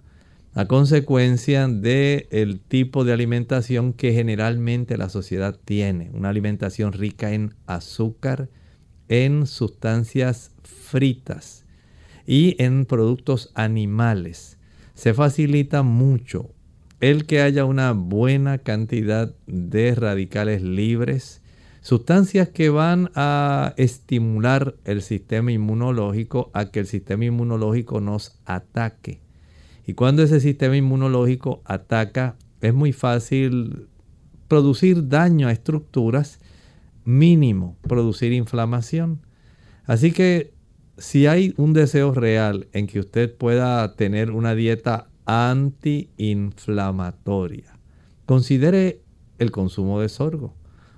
Speaker 2: a consecuencia del el tipo de alimentación que generalmente la sociedad tiene. Una alimentación rica en azúcar, en sustancias fritas y en productos animales. Se facilita mucho el que haya una buena cantidad de radicales libres, sustancias que van a estimular el sistema inmunológico a que el sistema inmunológico nos ataque. Y cuando ese sistema inmunológico ataca, es muy fácil producir daño a estructuras, mínimo producir inflamación. Así que si hay un deseo real en que usted pueda tener una dieta antiinflamatoria, considere el consumo de sorgo.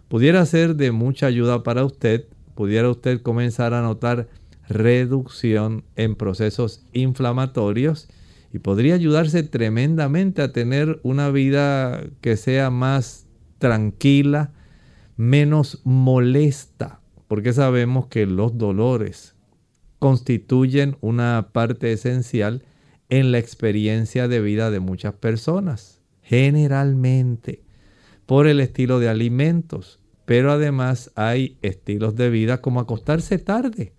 Speaker 2: Pudiera ser de mucha ayuda para usted pudiera usted comenzar a notar reducción en procesos inflamatorios y podría ayudarse tremendamente a tener una vida que sea más tranquila, menos molesta, porque sabemos que los dolores constituyen una parte esencial en la experiencia de vida de muchas personas, generalmente por el estilo de alimentos, pero además hay estilos de vida como acostarse tarde.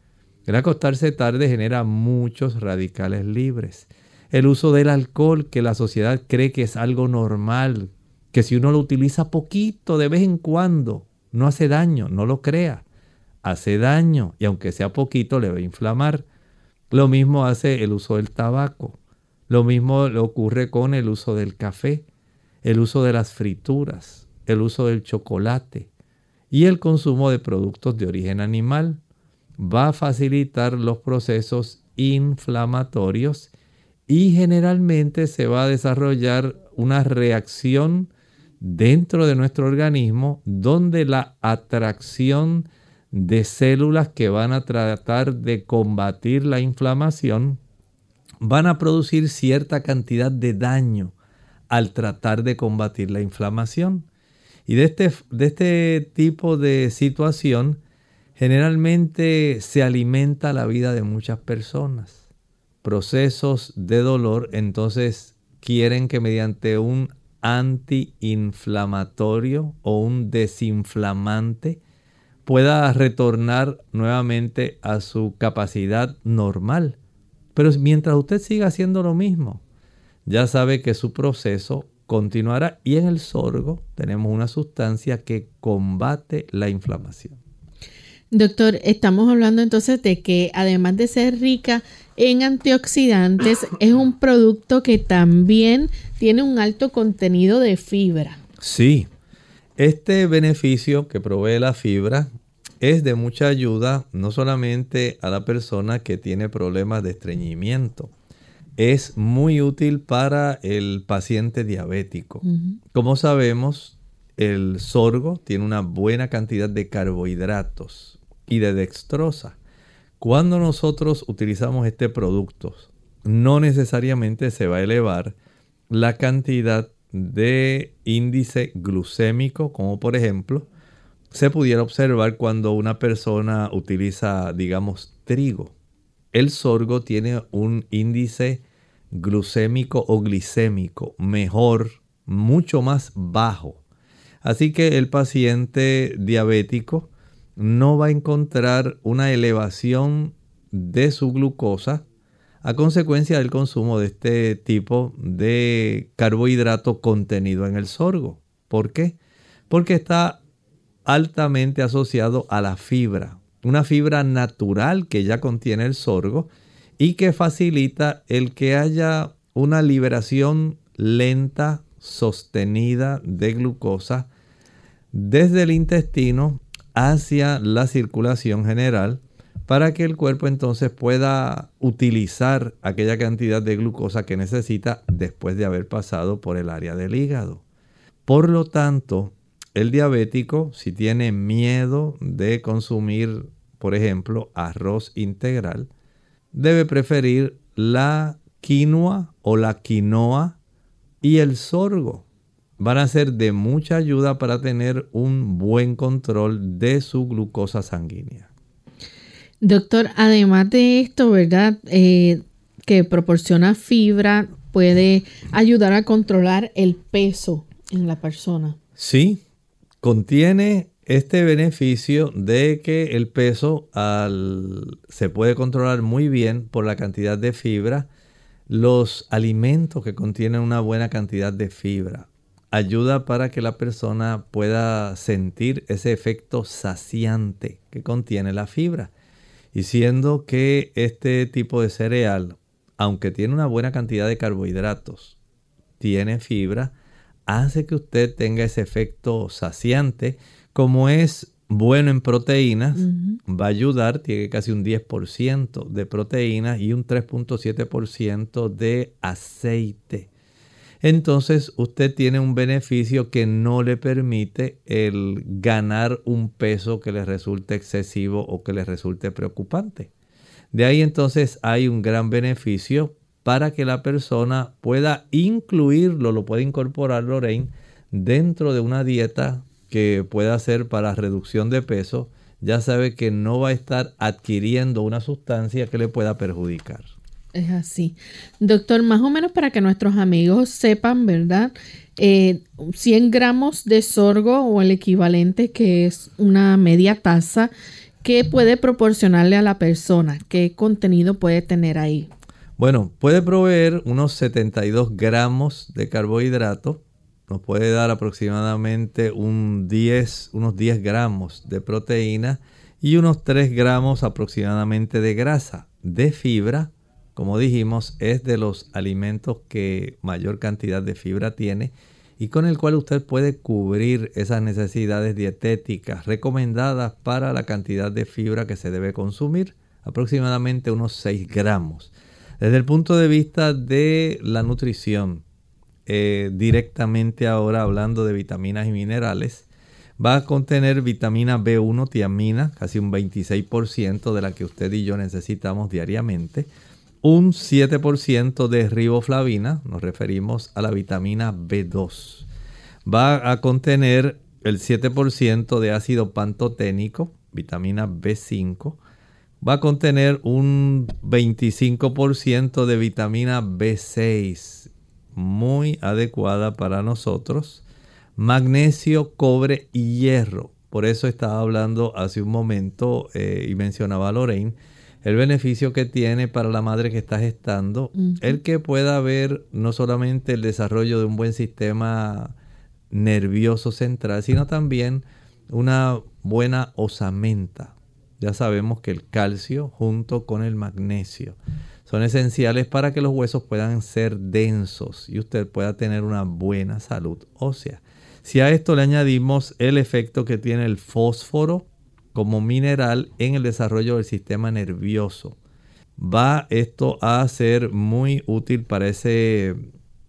Speaker 2: El acostarse tarde genera muchos radicales libres. El uso del alcohol, que la sociedad cree que es algo normal, que si uno lo utiliza poquito de vez en cuando, no hace daño, no lo crea. Hace daño y aunque sea poquito le va a inflamar. Lo mismo hace el uso del tabaco. Lo mismo le ocurre con el uso del café, el uso de las frituras, el uso del chocolate y el consumo de productos de origen animal. Va a facilitar los procesos inflamatorios y generalmente se va a desarrollar una reacción dentro de nuestro organismo donde la atracción de células que van a tratar de combatir la inflamación van a producir cierta cantidad de daño al tratar de combatir la inflamación. Y de este, de este tipo de situación generalmente se alimenta la vida de muchas personas. Procesos de dolor entonces quieren que mediante un antiinflamatorio o un desinflamante pueda retornar nuevamente a su capacidad normal. Pero mientras usted siga haciendo lo mismo, ya sabe que su proceso continuará y en el sorgo tenemos una sustancia que combate la inflamación.
Speaker 1: Doctor, estamos hablando entonces de que además de ser rica en antioxidantes, es un producto que también tiene un alto contenido de fibra.
Speaker 2: Sí, este beneficio que provee la fibra es de mucha ayuda no solamente a la persona que tiene problemas de estreñimiento, es muy útil para el paciente diabético. Como sabemos, el sorgo tiene una buena cantidad de carbohidratos y de dextrosa. Cuando nosotros utilizamos este producto, no necesariamente se va a elevar la cantidad de índice glucémico, como por ejemplo se pudiera observar cuando una persona utiliza, digamos, trigo. El sorgo tiene un índice glucémico o glicémico mejor, mucho más bajo. Así que el paciente diabético no va a encontrar una elevación de su glucosa a consecuencia del consumo de este tipo de carbohidrato contenido en el sorgo. ¿Por qué? Porque está altamente asociado a la fibra, una fibra natural que ya contiene el sorgo y que facilita el que haya una liberación lenta, sostenida de glucosa desde el intestino hacia la circulación general para que el cuerpo entonces pueda utilizar aquella cantidad de glucosa que necesita después de haber pasado por el área del hígado. Por lo tanto, el diabético, si tiene miedo de consumir, por ejemplo, arroz integral, debe preferir la quinoa o la quinoa y el sorgo van a ser de mucha ayuda para tener un buen control de su glucosa sanguínea.
Speaker 1: Doctor, además de esto, ¿verdad? Eh, que proporciona fibra, puede ayudar a controlar el peso en la persona.
Speaker 2: Sí, contiene este beneficio de que el peso se puede controlar muy bien por la cantidad de fibra. Los alimentos que contienen una buena cantidad de fibra ayuda para que la persona pueda sentir ese efecto saciante que contiene la fibra. Y siendo que este tipo de cereal, aunque tiene una buena cantidad de carbohidratos, tiene fibra, hace que usted tenga ese efecto saciante. Como es bueno en proteínas, va a ayudar, tiene casi un 10% de proteínas y un 3.7% de aceite. Entonces usted tiene un beneficio que no le permite el ganar un peso que le resulte excesivo o que le resulte preocupante. De ahí entonces hay un gran beneficio para que la persona pueda incluirlo, lo puede incorporar Lorraine dentro de una dieta que pueda hacer para reducción de peso. Ya sabe que no va a estar adquiriendo una sustancia que le pueda perjudicar.
Speaker 1: Es así. Doctor, más o menos para que nuestros amigos sepan, ¿verdad? 100 eh, gramos de sorgo o el equivalente que es una media taza, ¿qué puede proporcionarle a la persona? ¿Qué contenido puede tener ahí?
Speaker 2: Bueno, puede proveer unos 72 gramos de carbohidrato, nos puede dar aproximadamente un 10, unos 10 gramos de proteína y unos 3 gramos aproximadamente de grasa, de fibra como dijimos, es de los alimentos que mayor cantidad de fibra tiene y con el cual usted puede cubrir esas necesidades dietéticas recomendadas para la cantidad de fibra que se debe consumir, aproximadamente unos 6 gramos. Desde el punto de vista de la nutrición, eh, directamente ahora hablando de vitaminas y minerales, va a contener vitamina B1 tiamina, casi un 26% de la que usted y yo necesitamos diariamente un 7% de riboflavina, nos referimos a la vitamina B2. Va a contener el 7% de ácido pantoténico, vitamina B5. Va a contener un 25% de vitamina B6, muy adecuada para nosotros. Magnesio, cobre y hierro. Por eso estaba hablando hace un momento eh, y mencionaba a Lorraine el beneficio que tiene para la madre que está gestando, el que pueda ver no solamente el desarrollo de un buen sistema nervioso central, sino también una buena osamenta. Ya sabemos que el calcio junto con el magnesio son esenciales para que los huesos puedan ser densos y usted pueda tener una buena salud ósea. Si a esto le añadimos el efecto que tiene el fósforo, como mineral en el desarrollo del sistema nervioso. Va esto a ser muy útil para ese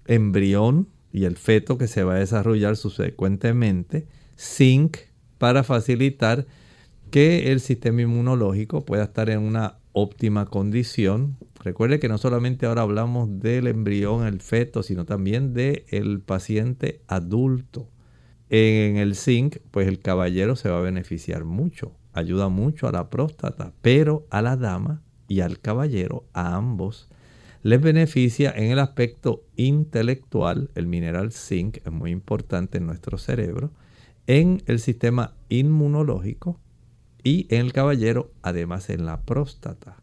Speaker 2: embrión y el feto que se va a desarrollar subsecuentemente. Zinc para facilitar que el sistema inmunológico pueda estar en una óptima condición. Recuerde que no solamente ahora hablamos del embrión, el feto, sino también del paciente adulto en el zinc, pues el caballero se va a beneficiar mucho. Ayuda mucho a la próstata, pero a la dama y al caballero, a ambos, les beneficia en el aspecto intelectual. El mineral zinc es muy importante en nuestro cerebro, en el sistema inmunológico y en el caballero, además en la próstata.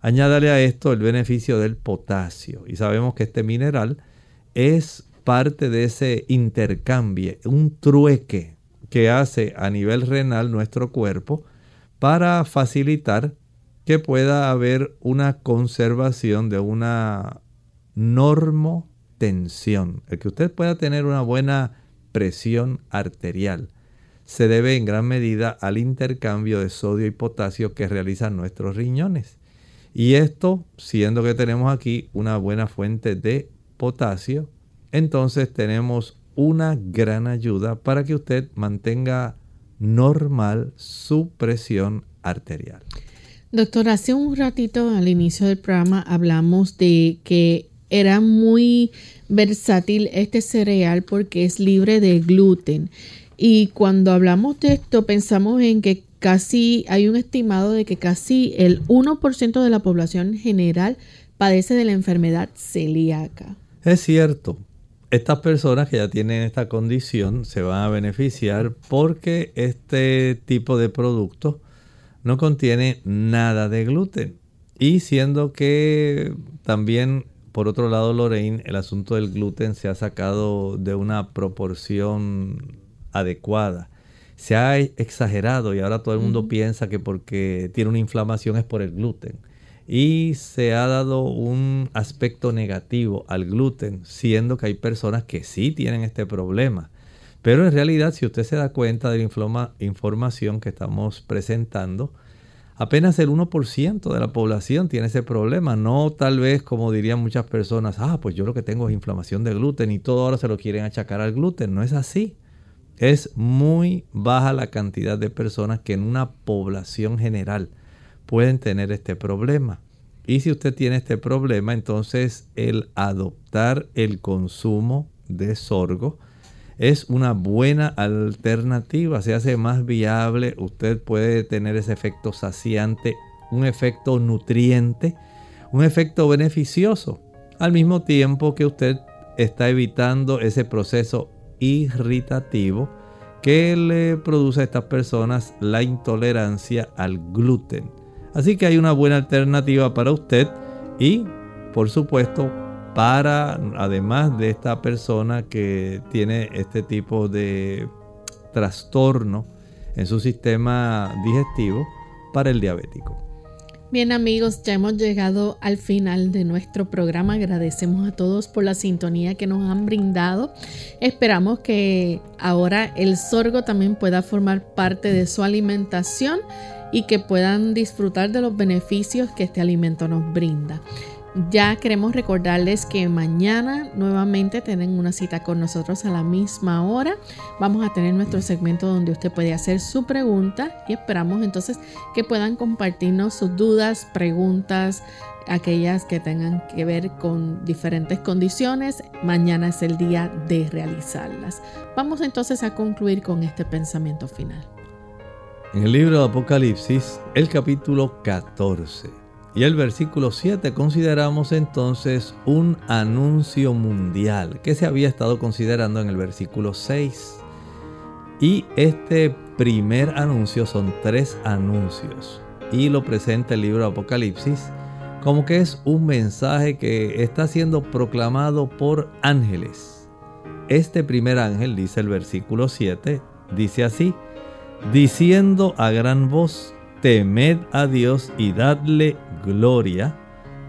Speaker 2: Añádale a esto el beneficio del potasio y sabemos que este mineral es parte de ese intercambio, un trueque que hace a nivel renal nuestro cuerpo para facilitar que pueda haber una conservación de una normotensión, el que usted pueda tener una buena presión arterial se debe en gran medida al intercambio de sodio y potasio que realizan nuestros riñones. Y esto, siendo que tenemos aquí una buena fuente de potasio, entonces tenemos una gran ayuda para que usted mantenga normal su presión arterial.
Speaker 1: Doctor, hace un ratito al inicio del programa hablamos de que era muy versátil este cereal porque es libre de gluten. Y cuando hablamos de esto pensamos en que casi hay un estimado de que casi el 1% de la población general padece de la enfermedad celíaca.
Speaker 2: Es cierto, estas personas que ya tienen esta condición se van a beneficiar porque este tipo de producto no contiene nada de gluten. Y siendo que también, por otro lado, Lorraine, el asunto del gluten se ha sacado de una proporción adecuada. Se ha exagerado y ahora todo el mundo piensa que porque tiene una inflamación es por el gluten y se ha dado un aspecto negativo al gluten, siendo que hay personas que sí tienen este problema. Pero en realidad, si usted se da cuenta de la información que estamos presentando, Apenas el 1% de la población tiene ese problema. No tal vez como dirían muchas personas, ah, pues yo lo que tengo es inflamación de gluten y todo ahora se lo quieren achacar al gluten. No es así. Es muy baja la cantidad de personas que en una población general pueden tener este problema. Y si usted tiene este problema, entonces el adoptar el consumo de sorgo es una buena alternativa, se hace más viable, usted puede tener ese efecto saciante, un efecto nutriente, un efecto beneficioso, al mismo tiempo que usted está evitando ese proceso irritativo que le produce a estas personas la intolerancia al gluten. Así que hay una buena alternativa para usted y, por supuesto, para, además de esta persona que tiene este tipo de trastorno en su sistema digestivo, para el diabético.
Speaker 1: Bien amigos, ya hemos llegado al final de nuestro programa. Agradecemos a todos por la sintonía que nos han brindado. Esperamos que ahora el sorgo también pueda formar parte de su alimentación y que puedan disfrutar de los beneficios que este alimento nos brinda. Ya queremos recordarles que mañana nuevamente tienen una cita con nosotros a la misma hora. Vamos a tener nuestro segmento donde usted puede hacer su pregunta y esperamos entonces que puedan compartirnos sus dudas, preguntas, aquellas que tengan que ver con diferentes condiciones. Mañana es el día de realizarlas. Vamos entonces a concluir con este pensamiento final.
Speaker 2: En el libro de Apocalipsis, el capítulo 14 y el versículo 7 consideramos entonces un anuncio mundial que se había estado considerando en el versículo 6. Y este primer anuncio son tres anuncios. Y lo presenta el libro de Apocalipsis como que es un mensaje que está siendo proclamado por ángeles. Este primer ángel, dice el versículo 7, dice así, diciendo a gran voz, temed a Dios y dadle gloria,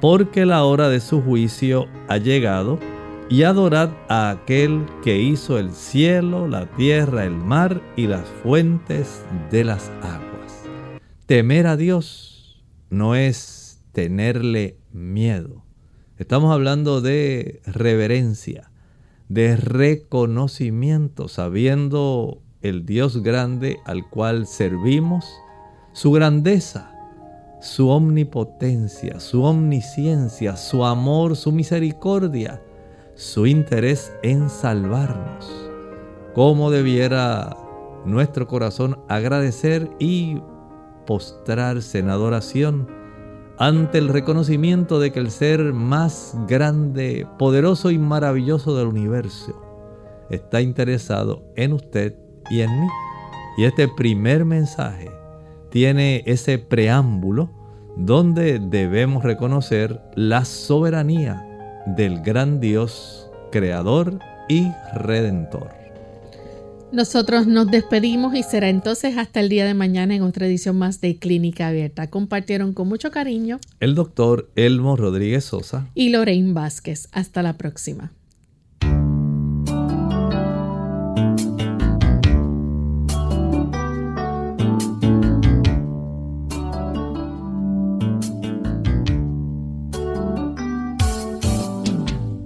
Speaker 2: porque la hora de su juicio ha llegado, y adorad a aquel que hizo el cielo, la tierra, el mar y las fuentes de las aguas. Temer a Dios no es tenerle miedo. Estamos hablando de reverencia, de reconocimiento, sabiendo el Dios grande al cual servimos, su grandeza, su omnipotencia, su omnisciencia, su amor, su misericordia, su interés en salvarnos. ¿Cómo debiera nuestro corazón agradecer y postrarse en adoración ante el reconocimiento de que el ser más grande, poderoso y maravilloso del universo está interesado en usted y en mí? Y este primer mensaje tiene ese preámbulo donde debemos reconocer la soberanía del gran Dios, creador y redentor.
Speaker 1: Nosotros nos despedimos y será entonces hasta el día de mañana en otra edición más de Clínica Abierta. Compartieron con mucho cariño
Speaker 2: el doctor Elmo Rodríguez Sosa
Speaker 1: y Lorraine Vázquez. Hasta la próxima.